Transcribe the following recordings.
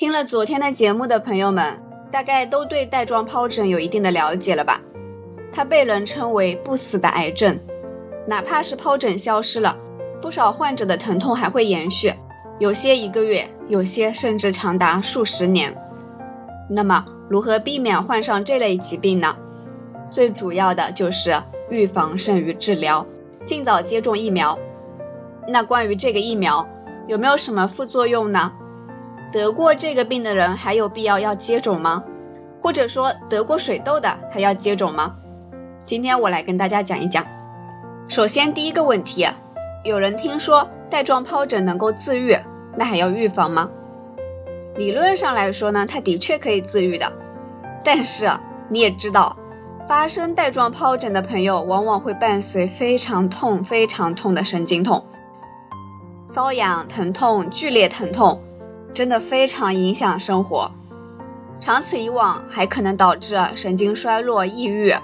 听了昨天的节目的朋友们，大概都对带状疱疹有一定的了解了吧？它被人称为不死的癌症，哪怕是疱疹消失了，不少患者的疼痛还会延续，有些一个月，有些甚至长达数十年。那么，如何避免患上这类疾病呢？最主要的就是预防胜于治疗，尽早接种疫苗。那关于这个疫苗，有没有什么副作用呢？得过这个病的人还有必要要接种吗？或者说得过水痘的还要接种吗？今天我来跟大家讲一讲。首先第一个问题，有人听说带状疱疹能够自愈，那还要预防吗？理论上来说呢，它的确可以自愈的。但是你也知道，发生带状疱疹的朋友往往会伴随非常痛、非常痛的神经痛。瘙痒、疼痛、剧烈疼痛，真的非常影响生活。长此以往，还可能导致神经衰弱、抑郁，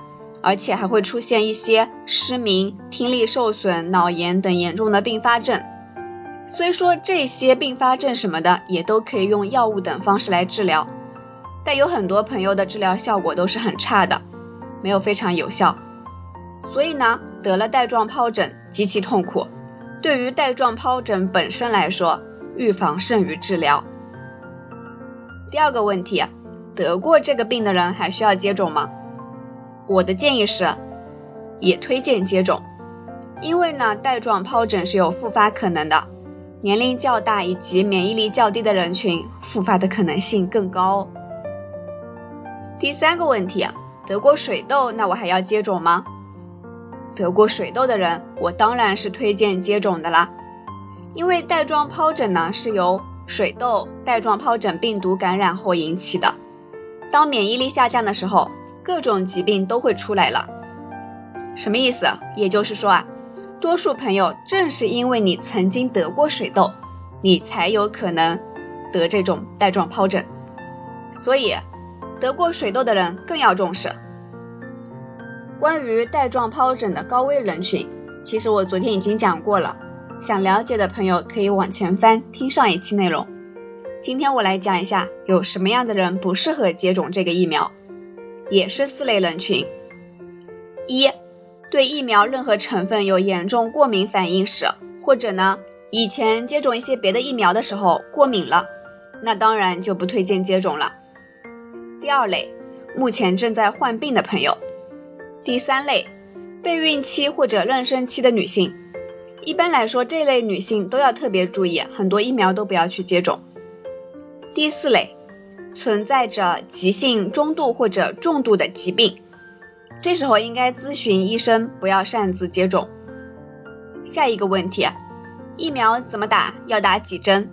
而且还会出现一些失明、听力受损、脑炎等严重的并发症。虽说这些并发症什么的也都可以用药物等方式来治疗，但有很多朋友的治疗效果都是很差的，没有非常有效。所以呢，得了带状疱疹极其痛苦。对于带状疱疹本身来说，预防胜于治疗。第二个问题，得过这个病的人还需要接种吗？我的建议是，也推荐接种，因为呢，带状疱疹是有复发可能的，年龄较大以及免疫力较低的人群，复发的可能性更高。第三个问题，得过水痘，那我还要接种吗？得过水痘的人，我当然是推荐接种的啦。因为带状疱疹呢是由水痘带状疱疹病毒感染后引起的。当免疫力下降的时候，各种疾病都会出来了。什么意思？也就是说啊，多数朋友正是因为你曾经得过水痘，你才有可能得这种带状疱疹。所以，得过水痘的人更要重视。关于带状疱疹的高危人群，其实我昨天已经讲过了，想了解的朋友可以往前翻听上一期内容。今天我来讲一下有什么样的人不适合接种这个疫苗，也是四类人群：一、对疫苗任何成分有严重过敏反应时，或者呢以前接种一些别的疫苗的时候过敏了，那当然就不推荐接种了。第二类，目前正在患病的朋友。第三类，备孕期或者妊娠期的女性，一般来说，这类女性都要特别注意，很多疫苗都不要去接种。第四类，存在着急性中度或者重度的疾病，这时候应该咨询医生，不要擅自接种。下一个问题，疫苗怎么打？要打几针？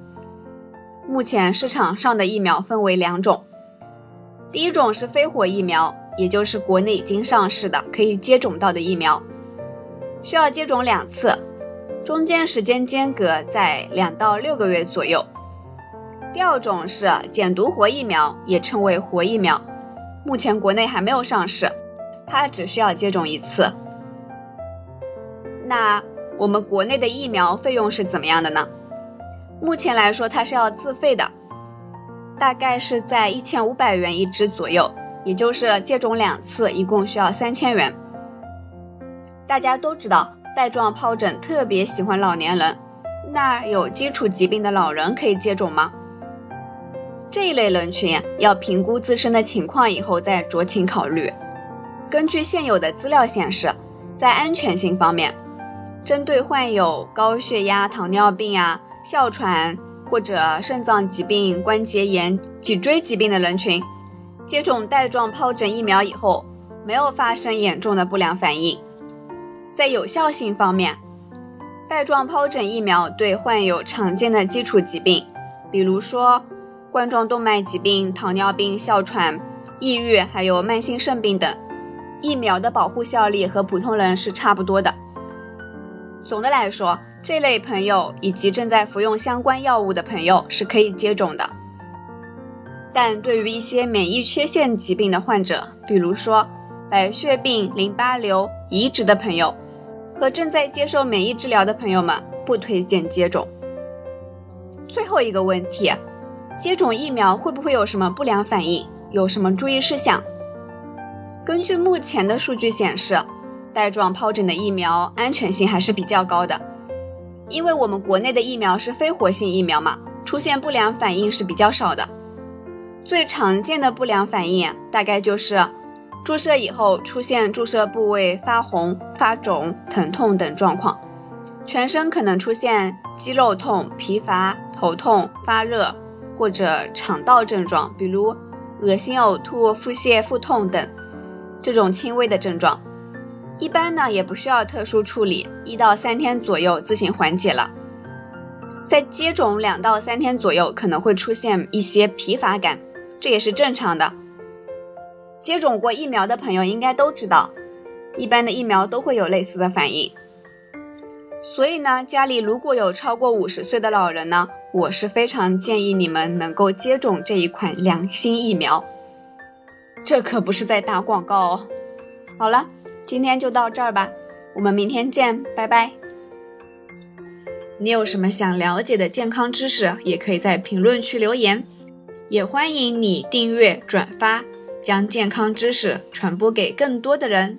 目前市场上的疫苗分为两种，第一种是非活疫苗。也就是国内已经上市的可以接种到的疫苗，需要接种两次，中间时间间隔在两到六个月左右。第二种是减毒活疫苗，也称为活疫苗，目前国内还没有上市，它只需要接种一次。那我们国内的疫苗费用是怎么样的呢？目前来说它是要自费的，大概是在一千五百元一支左右。也就是接种两次，一共需要三千元。大家都知道，带状疱疹特别喜欢老年人，那有基础疾病的老人可以接种吗？这一类人群要评估自身的情况以后再酌情考虑。根据现有的资料显示，在安全性方面，针对患有高血压、糖尿病啊、哮喘或者肾脏疾病、关节炎、脊椎疾病的人群。接种带状疱疹疫苗以后，没有发生严重的不良反应。在有效性方面，带状疱疹疫苗对患有常见的基础疾病，比如说冠状动脉疾病、糖尿病、哮喘、抑郁，还有慢性肾病等，疫苗的保护效力和普通人是差不多的。总的来说，这类朋友以及正在服用相关药物的朋友是可以接种的。但对于一些免疫缺陷疾病的患者，比如说白血病、淋巴瘤、移植的朋友，和正在接受免疫治疗的朋友们，不推荐接种。最后一个问题，接种疫苗会不会有什么不良反应？有什么注意事项？根据目前的数据显示，带状疱疹的疫苗安全性还是比较高的，因为我们国内的疫苗是非活性疫苗嘛，出现不良反应是比较少的。最常见的不良反应大概就是注射以后出现注射部位发红、发肿、疼痛等状况，全身可能出现肌肉痛、疲乏、头痛、发热或者肠道症状，比如恶心、呕吐、腹泻、腹痛等。这种轻微的症状，一般呢也不需要特殊处理，一到三天左右自行缓解了。在接种两到三天左右，可能会出现一些疲乏感，这也是正常的。接种过疫苗的朋友应该都知道，一般的疫苗都会有类似的反应。所以呢，家里如果有超过五十岁的老人呢，我是非常建议你们能够接种这一款良心疫苗。这可不是在打广告哦。好了，今天就到这儿吧，我们明天见，拜拜。你有什么想了解的健康知识，也可以在评论区留言，也欢迎你订阅、转发，将健康知识传播给更多的人。